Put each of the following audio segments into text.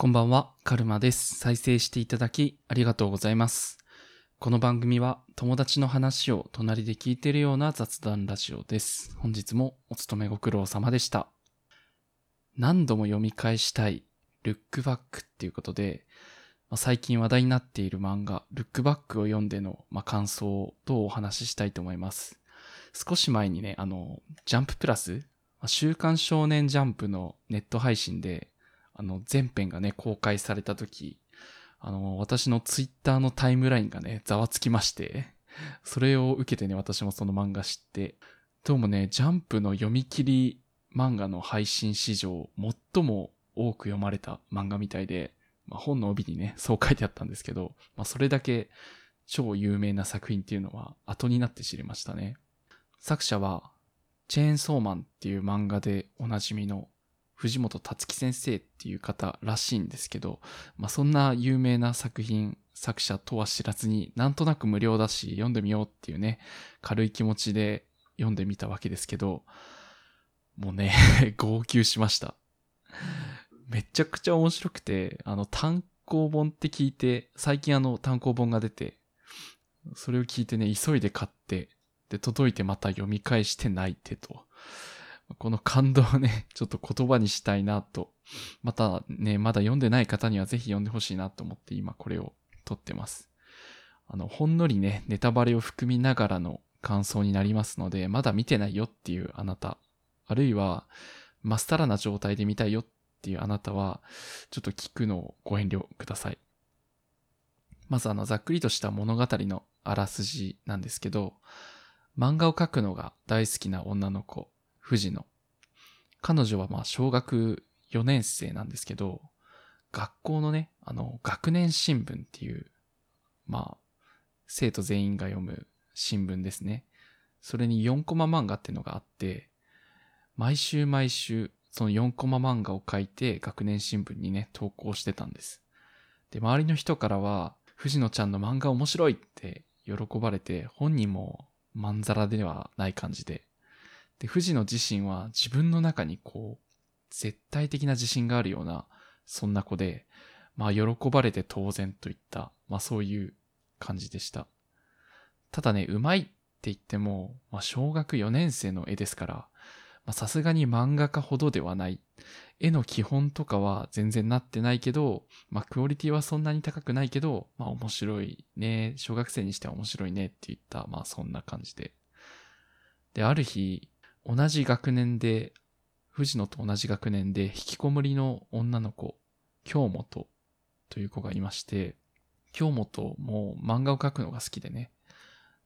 こんばんは、カルマです。再生していただきありがとうございます。この番組は友達の話を隣で聞いているような雑談ラジオです。本日もお勤めご苦労様でした。何度も読み返したいルックバックっていうことで、ま最近話題になっている漫画ルックバックを読んでの、まあ、感想とお話ししたいと思います。少し前にね、あの、ジャンププラス、ま週刊少年ジャンプのネット配信で、あの、全編がね、公開された時、あの、私のツイッターのタイムラインがね、ざわつきまして、それを受けてね、私もその漫画知って、どうもね、ジャンプの読み切り漫画の配信史上、最も多く読まれた漫画みたいで、まあ、本の帯にね、そう書いてあったんですけど、まあ、それだけ超有名な作品っていうのは後になって知りましたね。作者は、チェーンソーマンっていう漫画でおなじみの藤本達樹先生っていう方らしいんですけど、まあ、そんな有名な作品、作者とは知らずに、なんとなく無料だし、読んでみようっていうね、軽い気持ちで読んでみたわけですけど、もうね、号泣しました。めちゃくちゃ面白くて、あの、単行本って聞いて、最近あの、単行本が出て、それを聞いてね、急いで買って、で、届いてまた読み返して泣いてと。この感動をね、ちょっと言葉にしたいなと。またね、まだ読んでない方にはぜひ読んでほしいなと思って今これを撮ってます。あの、ほんのりね、ネタバレを含みながらの感想になりますので、まだ見てないよっていうあなた、あるいは、まっさらな状態で見たいよっていうあなたは、ちょっと聞くのをご遠慮ください。まずあの、ざっくりとした物語のあらすじなんですけど、漫画を描くのが大好きな女の子、藤野。彼女はまあ小学4年生なんですけど、学校のね、あの、学年新聞っていう、まあ、生徒全員が読む新聞ですね。それに4コマ漫画っていうのがあって、毎週毎週、その4コマ漫画を書いて学年新聞にね、投稿してたんです。で、周りの人からは、藤野ちゃんの漫画面白いって喜ばれて、本人もまんざらではない感じで、で、藤野自身は自分の中にこう、絶対的な自信があるような、そんな子で、まあ喜ばれて当然といった、まあそういう感じでした。ただね、うまいって言っても、まあ小学4年生の絵ですから、まあさすがに漫画家ほどではない。絵の基本とかは全然なってないけど、まあクオリティはそんなに高くないけど、まあ面白いね、小学生にしては面白いねって言った、まあそんな感じで。で、ある日、同じ学年で、藤野と同じ学年で引きこもりの女の子、京本という子がいまして、京本も漫画を描くのが好きでね、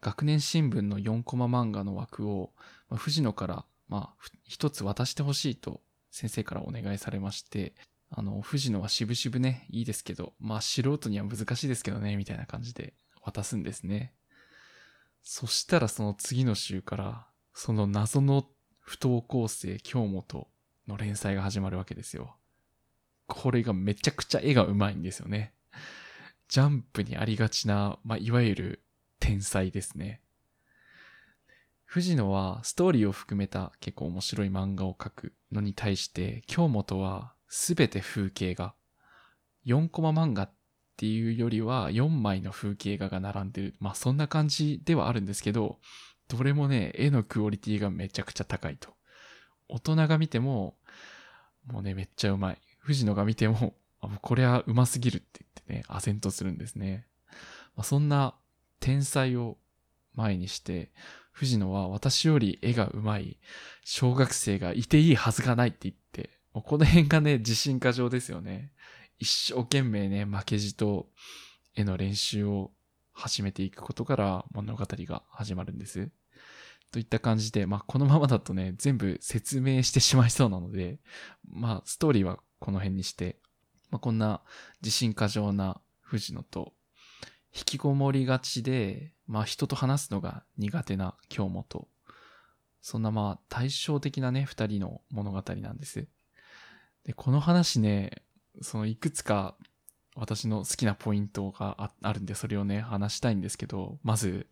学年新聞の4コマ漫画の枠を、まあ、藤野から、まあ、一つ渡してほしいと先生からお願いされまして、あの、藤野は渋々ね、いいですけど、まあ素人には難しいですけどね、みたいな感じで渡すんですね。そしたらその次の週から、その謎の不登校生京本の連載が始まるわけですよ。これがめちゃくちゃ絵がうまいんですよね。ジャンプにありがちな、まあ、いわゆる天才ですね。藤野はストーリーを含めた結構面白い漫画を描くのに対して、京本はすべて風景画。4コマ漫画っていうよりは4枚の風景画が並んでる。まあそんな感じではあるんですけど、どれもね、絵のクオリティがめちゃくちゃ高いと。大人が見ても、もうね、めっちゃうまい。藤野が見ても、あもうこれはうますぎるって言ってね、唖然とするんですね。まあ、そんな天才を前にして、藤野は私より絵がうまい小学生がいていいはずがないって言って、もうこの辺がね、自信過剰ですよね。一生懸命ね、負けじと絵の練習を始めていくことから物語が始まるんです。といった感じで、まあ、このままだとね、全部説明してしまいそうなので、まあ、ストーリーはこの辺にして、まあ、こんな自信過剰な藤野と、引きこもりがちで、まあ、人と話すのが苦手な京本。そんなまあ、対照的なね、二人の物語なんです。で、この話ね、そのいくつか私の好きなポイントがあるんで、それをね、話したいんですけど、まず、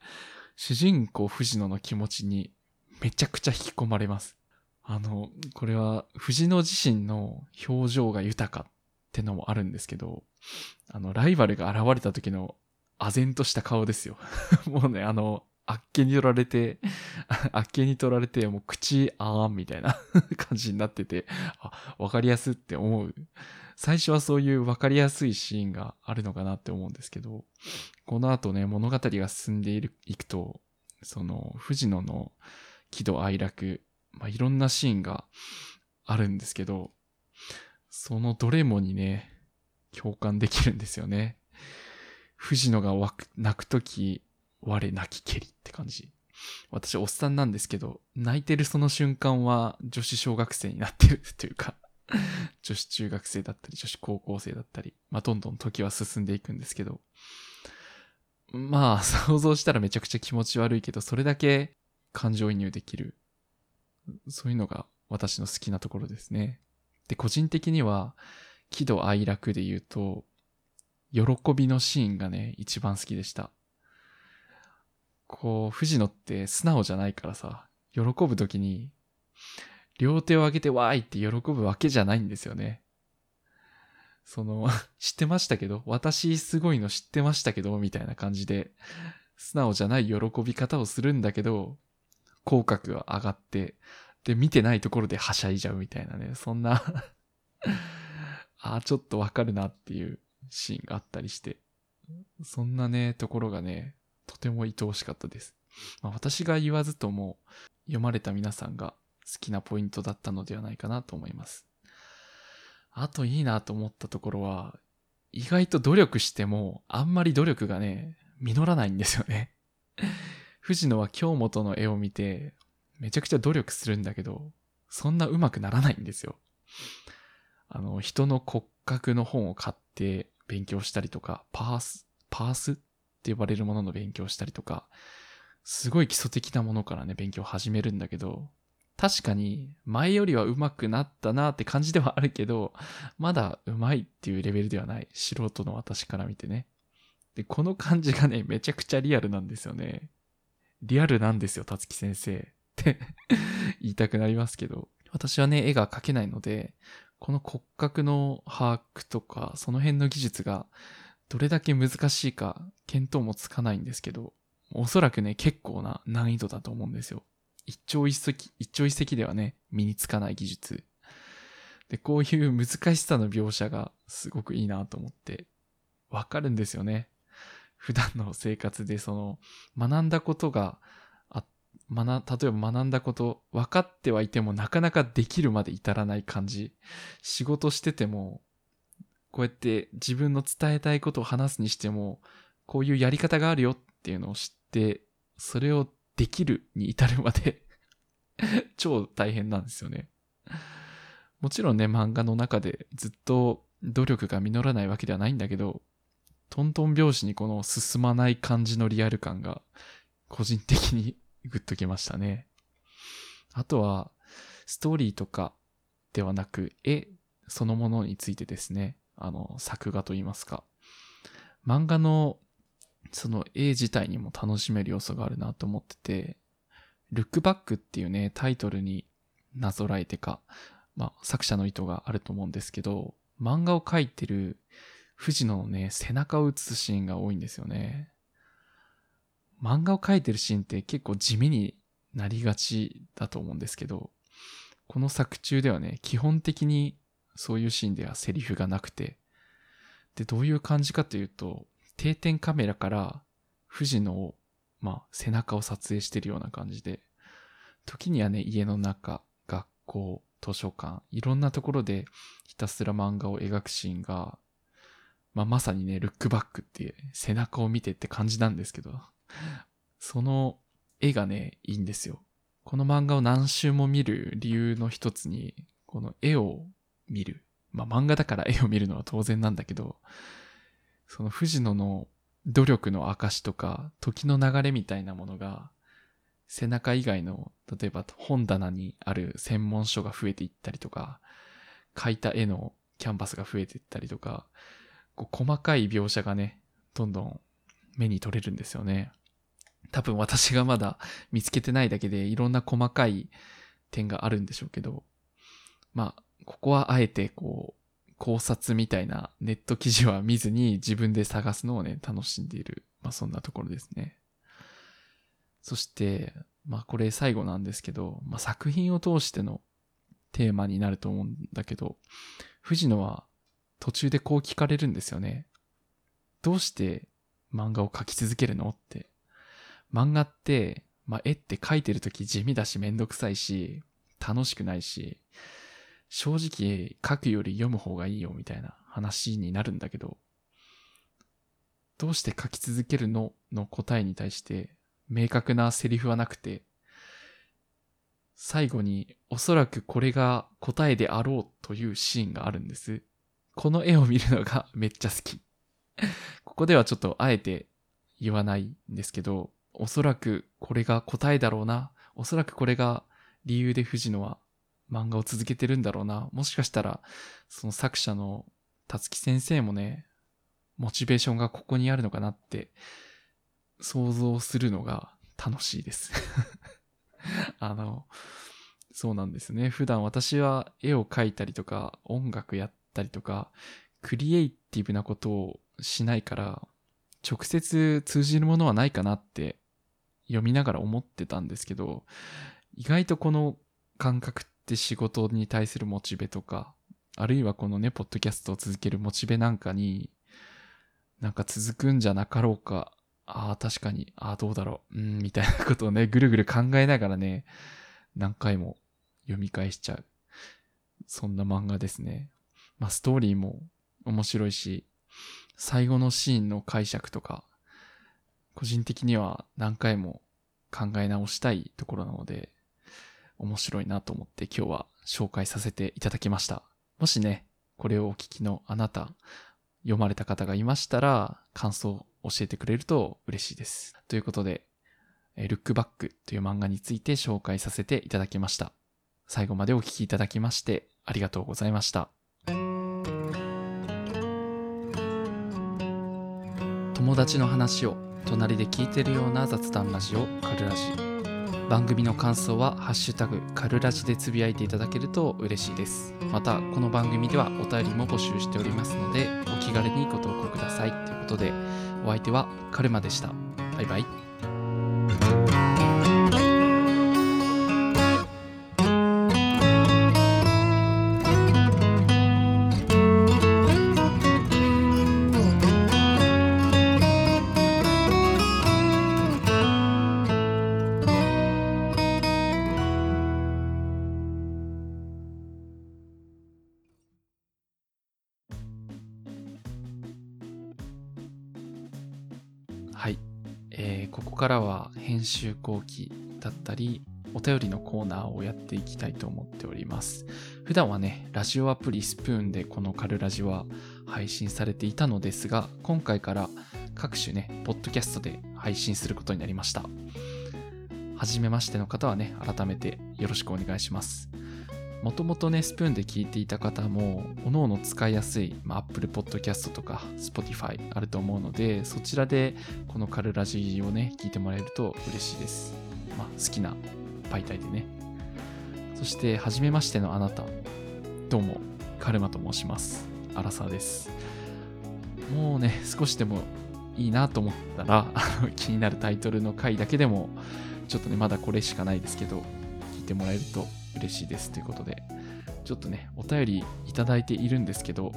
主人公藤野の気持ちにめちゃくちゃ引き込まれます。あの、これは藤野自身の表情が豊かってのもあるんですけど、あの、ライバルが現れた時の、唖然とした顔ですよ。もうね、あの、あっけに取られて、あっけに取られて、もう口あーんみたいな 感じになってて、わかりやすって思う。最初はそういうわかりやすいシーンがあるのかなって思うんですけど、この後ね、物語が進んでいるいくと、その、藤野の喜怒哀楽、まあ、いろんなシーンがあるんですけど、そのどれもにね、共感できるんですよね。藤野が泣くとき、我泣きけりって感じ。私、おっさんなんですけど、泣いてるその瞬間は女子小学生になってるというか 女子中学生だったり、女子高校生だったり、まあ、どんどん時は進んでいくんですけど、まあ、想像したらめちゃくちゃ気持ち悪いけど、それだけ感情移入できる。そういうのが私の好きなところですね。で、個人的には、喜怒哀楽で言うと、喜びのシーンがね、一番好きでした。こう、藤野って素直じゃないからさ、喜ぶときに、両手を上げてわーいって喜ぶわけじゃないんですよね。その、知ってましたけど、私すごいの知ってましたけど、みたいな感じで、素直じゃない喜び方をするんだけど、口角が上がって、で、見てないところではしゃいじゃうみたいなね、そんな ああ、ちょっとわかるなっていうシーンがあったりして、そんなね、ところがね、とても愛おしかったです。まあ、私が言わずとも、読まれた皆さんがきなポイントだったのではないかなと思います。あといいなと思ったところは、意外と努力しても、あんまり努力がね、実らないんですよね。藤野は京本の絵を見て、めちゃくちゃ努力するんだけど、そんな上手くならないんですよ。あの、人の骨格の本を買って勉強したりとか、パース、パースって呼ばれるものの勉強したりとか、すごい基礎的なものからね、勉強始めるんだけど、確かに前よりは上手くなったなって感じではあるけど、まだ上手いっていうレベルではない。素人の私から見てね。で、この感じがね、めちゃくちゃリアルなんですよね。リアルなんですよ、たつき先生って 言いたくなりますけど。私はね、絵が描けないので、この骨格の把握とか、その辺の技術がどれだけ難しいか、見当もつかないんですけど、おそらくね、結構な難易度だと思うんですよ。一朝一夕、一朝一夕ではね、身につかない技術。で、こういう難しさの描写がすごくいいなと思って、わかるんですよね。普段の生活でその、学んだことが、あ、学、例えば学んだこと、分かってはいてもなかなかできるまで至らない感じ。仕事してても、こうやって自分の伝えたいことを話すにしても、こういうやり方があるよっていうのを知って、それをできるに至るまで 超大変なんですよね。もちろんね、漫画の中でずっと努力が実らないわけではないんだけど、トントン拍子にこの進まない感じのリアル感が個人的にグッときましたね。あとは、ストーリーとかではなく、絵そのものについてですね、あの、作画といいますか。漫画のその絵自体にも楽しめる要素があるなと思ってて、ルックバックっていうね、タイトルになぞらえてか、まあ、作者の意図があると思うんですけど、漫画を描いてる藤野のね、背中を映すシーンが多いんですよね。漫画を描いてるシーンって結構地味になりがちだと思うんですけど、この作中ではね、基本的にそういうシーンではセリフがなくて、で、どういう感じかというと、定点カメラから藤野を、まあ、背中を撮影してるような感じで、時にはね、家の中、学校、図書館、いろんなところでひたすら漫画を描くシーンが、まあ、まさにね、ルックバックっていう背中を見てって感じなんですけど、その絵がね、いいんですよ。この漫画を何周も見る理由の一つに、この絵を見る。まあ、漫画だから絵を見るのは当然なんだけど、その藤野の努力の証とか、時の流れみたいなものが、背中以外の、例えば本棚にある専門書が増えていったりとか、描いた絵のキャンバスが増えていったりとか、こう細かい描写がね、どんどん目に取れるんですよね。多分私がまだ見つけてないだけでいろんな細かい点があるんでしょうけど、まあ、ここはあえてこう、考察みたいなネット記事は見ずに自分で探すのをね、楽しんでいる。まあそんなところですね。そして、まあこれ最後なんですけど、まあ作品を通してのテーマになると思うんだけど、藤野は途中でこう聞かれるんですよね。どうして漫画を描き続けるのって。漫画って、まあ絵って描いてるとき地味だしめんどくさいし、楽しくないし、正直書くより読む方がいいよみたいな話になるんだけど、どうして書き続けるのの答えに対して明確なセリフはなくて、最後におそらくこれが答えであろうというシーンがあるんです。この絵を見るのが めっちゃ好き。ここではちょっとあえて言わないんですけど、おそらくこれが答えだろうな。おそらくこれが理由で藤野は漫画を続けてるんだろうな。もしかしたら、その作者の辰木先生もね、モチベーションがここにあるのかなって想像するのが楽しいです。あの、そうなんですね。普段私は絵を描いたりとか音楽やったりとか、クリエイティブなことをしないから、直接通じるものはないかなって読みながら思ってたんですけど、意外とこの感覚っって仕事に対するモチベとか、あるいはこのね、ポッドキャストを続けるモチベなんかに、なんか続くんじゃなかろうか。ああ、確かに。ああ、どうだろう。うん、みたいなことをね、ぐるぐる考えながらね、何回も読み返しちゃう。そんな漫画ですね。まあ、ストーリーも面白いし、最後のシーンの解釈とか、個人的には何回も考え直したいところなので、面白いなと思って今日は紹介させていただきました。もしね、これをお聞きのあなた、読まれた方がいましたら、感想を教えてくれると嬉しいです。ということで、えルックバックという漫画について紹介させていただきました。最後までお聞きいただきましてありがとうございました。友達の話を隣で聞いてるような雑談ラジオカルラジ番組の感想は「ハッシュタグカルラジ」でつぶやいていただけると嬉しいです。またこの番組ではお便りも募集しておりますのでお気軽にご投稿ください。ということでお相手はカルマでした。バイバイ。編集後期だったりお便りのコーナーをやっていきたいと思っております。普段はねラジオアプリスプーンでこのカルラジは配信されていたのですが今回から各種ねポッドキャストで配信することになりました。初めましての方はね改めてよろしくお願いします。もともとね、スプーンで聞いていた方も、おのおの使いやすい、まあ、Apple Podcast とか Spotify あると思うので、そちらでこのカルラジーをね、聞いてもらえると嬉しいです。まあ、好きな媒体でね。そして、はじめましてのあなた。どうも、カルマと申します。アラサーです。もうね、少しでもいいなと思ったら、気になるタイトルの回だけでも、ちょっとね、まだこれしかないですけど、聞いてもらえると嬉しいですということで、ちょっとね、お便りいただいているんですけど、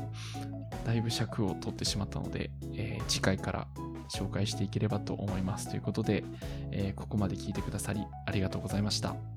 だいぶ尺を取ってしまったので、えー次回から紹介していければと思いますということで、えーここまで聞いてくださりありがとうございました。